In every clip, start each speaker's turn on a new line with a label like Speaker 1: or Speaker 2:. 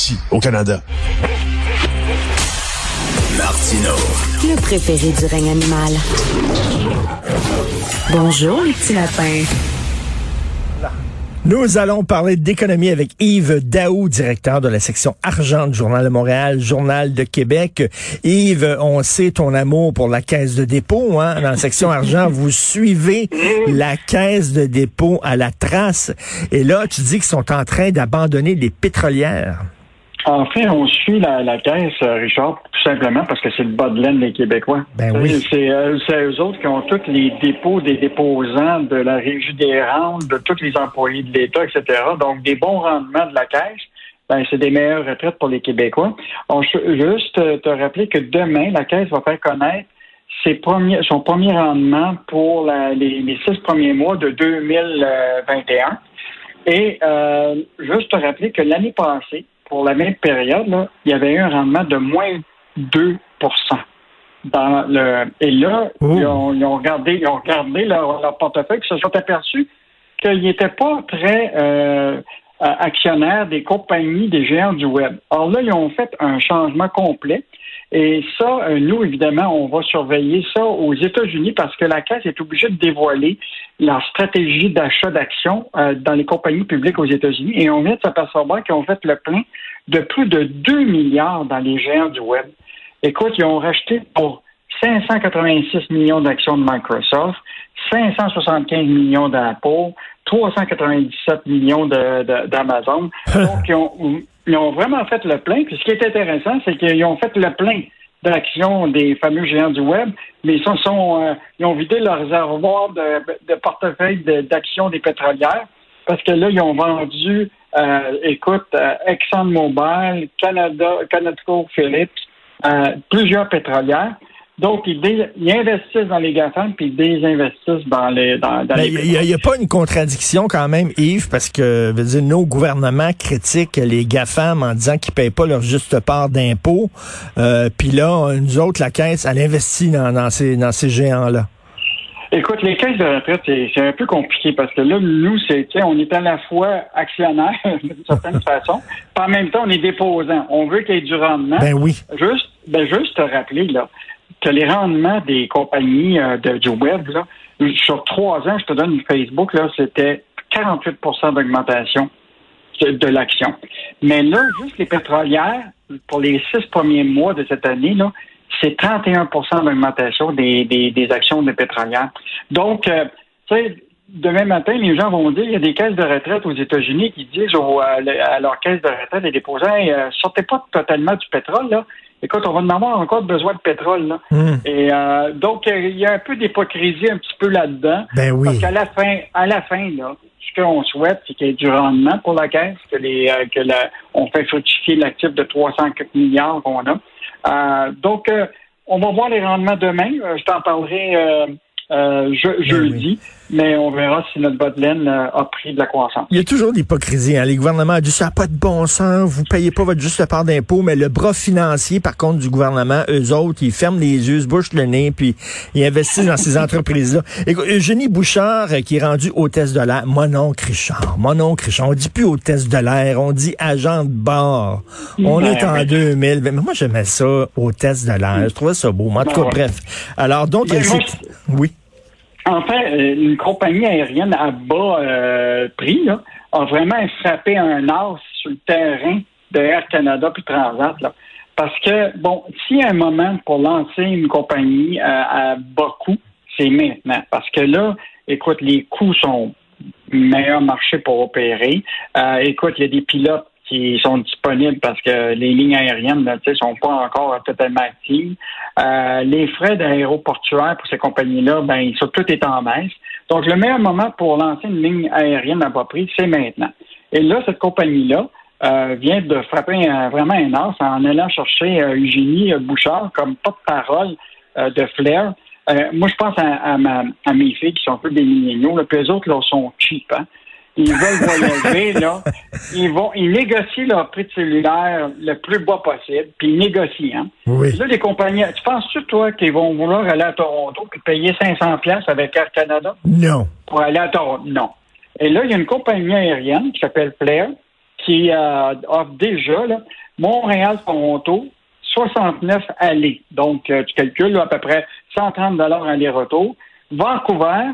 Speaker 1: Ici, au Canada.
Speaker 2: Martino.
Speaker 3: Le préféré du règne animal. Bonjour, les petits lapins.
Speaker 4: Nous allons parler d'économie avec Yves Daou, directeur de la section argent du Journal de Montréal, Journal de Québec. Yves, on sait ton amour pour la caisse de dépôt. Hein? Dans la section argent, vous suivez la caisse de dépôt à la trace. Et là, tu dis qu'ils sont en train d'abandonner les pétrolières.
Speaker 5: En fait, on suit la, la caisse, euh, Richard, tout simplement parce que c'est le bas de laine des Québécois.
Speaker 4: Ben oui.
Speaker 5: C'est euh, c'est eux autres qui ont tous les dépôts des déposants de la Régie des rentes, de tous les employés de l'État, etc. Donc, des bons rendements de la caisse. Ben, c'est des meilleures retraites pour les Québécois. On juste euh, te rappeler que demain, la Caisse va faire connaître ses premiers, son premier rendement pour la- les, les six premiers mois de 2021. Et euh, juste te rappeler que l'année passée, pour la même période, là, il y avait eu un rendement de moins 2 dans le Et là,
Speaker 4: Oh.
Speaker 5: ils, ont, ils ont regardé, ils ont regardé leur, leur portefeuille, puis se sont aperçus qu'ils n'étaient pas très euh, actionnaires des compagnies des géants du web. Alors là, ils ont fait un changement complet. Et ça, euh, nous, évidemment, on va surveiller ça aux États-Unis parce que la Caisse est obligée de dévoiler leur stratégie d'achat d'actions euh, dans les compagnies publiques aux États-Unis. Et on vient de s'apercevoir qu'ils ont fait le plein de plus de 2 milliards dans les géants du web. Écoute, ils ont racheté pour 586 millions d'actions de Microsoft, 575 millions d'Apple, 397 millions d'Amazon. Donc, ils ont, ils ont vraiment fait le plein. Puis ce qui est intéressant, c'est qu'ils ont fait le plein d'actions des fameux géants du web, mais ils, sont, sont, euh, ils ont vidé leur réservoir de, de portefeuille de- d'actions des pétrolières parce que là, ils ont vendu, euh, écoute, euh, ExxonMobil, Canada, ConocoPhillips, euh, plusieurs pétrolières. Donc, ils, dé- ils investissent dans les GAFAM puis ils désinvestissent dans les dans, dans
Speaker 4: Ben, Il n'y a, pas une contradiction quand même, Yves, parce que veut dire, nos gouvernements critiquent les GAFAM en disant qu'ils ne payent pas leur juste part d'impôts. Euh, Puis là, nous autres, la Caisse, elle investit dans, dans ces, dans ces géants-là.
Speaker 5: Écoute, les caisses de retraite, c'est un peu compliqué parce que là, nous, c'est, on est à la fois actionnaire d'une certaine façon, puis en même temps, on est déposant. On veut qu'il y ait du rendement.
Speaker 4: Ben oui.
Speaker 5: Juste, ben juste te rappeler là, que les rendements des compagnies euh, de, du web, là, sur trois ans, je te donne Facebook, là, c'était 48% d'augmentation de, l'action. Mais là, juste les pétrolières, pour les six premiers mois de cette année, là, c'est 31% d'augmentation des, des, des actions de pétrolières. Donc, euh, tu sais, demain matin, les gens vont dire, il y a des caisses de retraite aux États-Unis qui disent à, à leurs caisses de retraite des déposants, euh, sortez pas totalement du pétrole, là. Écoute, on va en avoir encore besoin de pétrole, là.
Speaker 4: Hum.
Speaker 5: Et euh, donc, euh, il y a un peu d'hypocrisie un petit peu là-dedans.
Speaker 4: Ben oui.
Speaker 5: Parce qu'à la fin, à la fin, là, ce qu'on souhaite, c'est qu'il y ait du rendement pour la caisse, que les euh, que la, on fait fructifier l'actif de 304 milliards qu'on a. Euh, donc, euh, on va voir les rendements demain. Euh, je t'en parlerai euh, je- jeudi, mais on verra si notre bas de laine euh, a pris de la croissance.
Speaker 4: Il y a toujours l'hypocrisie. Hein. Les gouvernements ont dit ça n'a pas de bon sens, vous payez pas votre juste part d'impôt, mais le bras financier, par contre, du gouvernement, eux autres, ils ferment les yeux, se bouchent le nez, puis ils investissent dans ces entreprises-là. Écoute, Eugénie Bouchard, euh, qui est rendue hôtesse de l'air, mon oncle Richard, mon oncle Richard, on dit plus hôtesse de l'air, on dit agent de bord. On
Speaker 5: Ben
Speaker 4: est en
Speaker 5: oui.
Speaker 4: 2000. Mais moi, j'aimais ça, hôtesse de l'air. Je trouvais ça beau. Mais en tout cas,
Speaker 5: Ben
Speaker 4: bref. Alors, donc,
Speaker 5: Ben
Speaker 4: elle
Speaker 5: moi,
Speaker 4: s'est- Oui.
Speaker 5: En fait, euh, une compagnie aérienne à bas euh, prix là, a vraiment frappé un as sur le terrain de Air Canada puis Transat. Là. Parce que, bon, s'il y a un moment pour lancer une compagnie euh, à bas coût, c'est maintenant. Parce que là, écoute, les coûts sont meilleur marché pour opérer. Écoute, il y a des pilotes qui sont disponibles parce que les lignes aériennes ne sont pas encore totalement actives. Euh, les frais d'aéroportuaire pour ces compagnies-là, ben, sont tout est en baisse. Donc, le meilleur moment pour lancer une ligne aérienne prix, c'est maintenant. Et là, cette compagnie-là euh, vient de frapper vraiment un as en allant chercher Eugénie Bouchard comme porte-parole de Flair. moi, je pense à, mes filles qui sont un peu des milléniaux, puis eux autres, là, sont cheap. Hein? Ils veulent voyager, là, ils vont, ils négocient leur prix de cellulaire le plus bas possible, puis ils négocient, hein.
Speaker 4: Oui.
Speaker 5: Là, les compagnies, tu penses-tu, toi, qu'ils vont vouloir aller à Toronto puis payer 500 pièces avec Air Canada?
Speaker 4: Non.
Speaker 5: Pour aller à Toronto? Non. Et là, il y a une compagnie aérienne qui s'appelle Flair qui euh, offre déjà, Montréal-Toronto, 69 allées. Donc, euh, tu calcules à peu près 130 dollars aller-retour. Vancouver,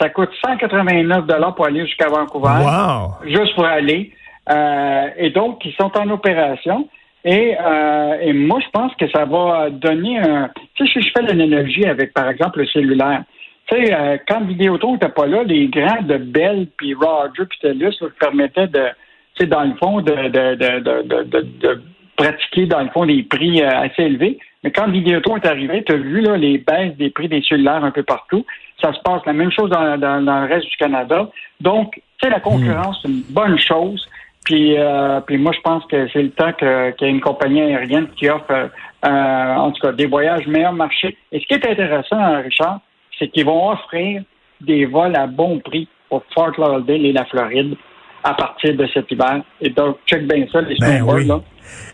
Speaker 5: ça coûte 189 dollars pour aller jusqu'à Vancouver.
Speaker 4: Wow.
Speaker 5: Juste pour aller. Euh, et donc, ils sont en opération. Et, euh, et moi, je pense que ça va donner un... Tu sais, si je fais l'analogie avec, par exemple, le cellulaire, tu sais, euh, quand Vidéotron n'était pas là, les grands de Bell, puis Roger, puis TELUS permettaient de, tu sais, dans le fond, de, de, de, de, de pratiquer, dans le fond, des prix assez élevés. Mais quand Vidéotron est arrivé, tu as vu là, les baisses des prix des cellulaires un peu partout. Ça se passe la même chose dans, le reste du Canada. Donc, tu sais, la concurrence, c'est une bonne chose. Puis, euh, puis moi, je pense que c'est le temps qu'il y ait une compagnie aérienne qui offre, euh, en tout cas, des voyages meilleurs marché. Et ce qui est intéressant, Richard, c'est qu'ils vont offrir des vols à bon prix pour Fort Lauderdale et la Floride à partir de cet hiver. Et donc, check bien ça, les
Speaker 4: ben
Speaker 5: là.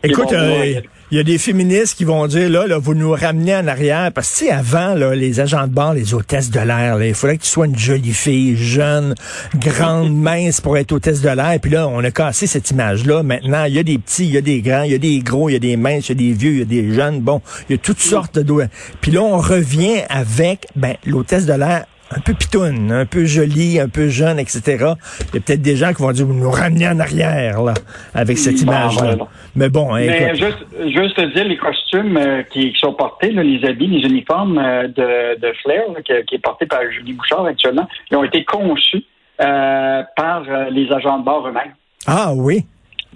Speaker 4: Écoute, euh, il y a des féministes qui vont dire, là, là vous nous ramenez en arrière. Parce que, tu sais, avant, là, les agents de bord, les hôtesses de l'air, il faudrait que tu sois une jolie fille, jeune, grande, mince pour être hôtesse de l'air. Puis là, on a cassé cette image-là. Maintenant, il y a des petits, il y a des grands, il y a des gros, il y a des minces, il y a des vieux, il y a des jeunes. Bon, il y a toutes sortes de... Puis là, on revient avec, ben, l'hôtesse de l'air un peu pitoune, un peu jolie, un peu jeune, etc. Il y a peut-être des gens qui vont dire, vous nous ramener en arrière, là, avec cette image-là. Mais bon,
Speaker 5: hein, Mais juste, juste dire, les costumes euh, qui, sont portés, les habits, les uniformes euh, de, de Flair, qui, est porté par Julie Bouchard actuellement, ils ont été conçus euh, par les agents de bord eux-mêmes.
Speaker 4: Ah oui?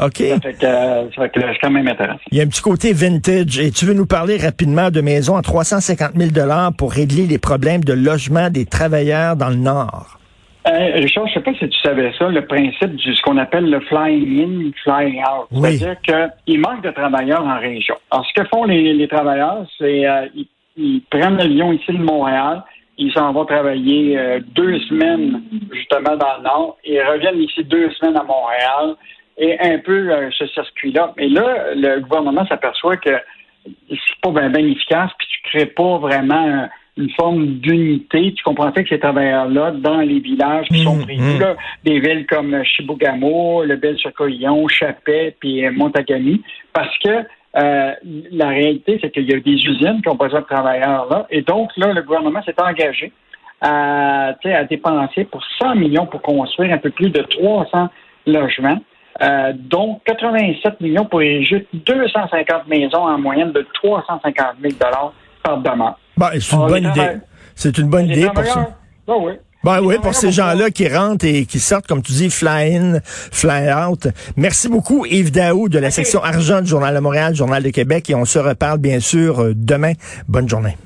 Speaker 4: OK. Ça
Speaker 5: fait que, c'est quand même intéressant.
Speaker 4: Il y a un petit côté vintage. Et tu veux nous parler rapidement de maisons à 350 000 pour régler les problèmes de logement des travailleurs dans le Nord?
Speaker 5: Euh, Richard, je ne sais pas si tu savais ça, le principe de ce qu'on appelle le flying in, flying out. C'est-à-dire qu'il manque de travailleurs en région. Alors, ce que font les, travailleurs, c'est euh, ils, prennent l'avion ici de Montréal, ils s'en vont travailler euh, deux semaines justement dans le Nord, et ils reviennent ici deux semaines à Montréal, et un peu euh, ce circuit-là. Mais là, le gouvernement s'aperçoit que c'est pas bien efficace, puis tu crées pas vraiment une forme d'unité. Tu comprends que ces travailleurs-là, dans les villages qui sont mmh, prévus, mmh. des villes comme Chibougamau, le bel sur Chapet, puis euh, Montagami, parce que euh, la réalité, c'est qu'il y a des usines qui ont besoin de travailleurs là. Et donc, là, le gouvernement s'est engagé à, à dépenser pour 100 millions pour construire un peu plus de 300 logements. Euh, dont 87 millions pour juste 250 maisons en moyenne de 350 000 par demeure.
Speaker 4: Bah, c'est une, bonne idée. C'est une bonne idée pour ça.
Speaker 5: Ben oui.
Speaker 4: Ben oui, pour ces gens-là qui rentrent et qui sortent, comme tu dis, fly in, fly out. Merci beaucoup, Yves Daou, de la section argent du Journal de Montréal, Journal de Québec, et on se reparle bien sûr euh, demain. Bonne journée.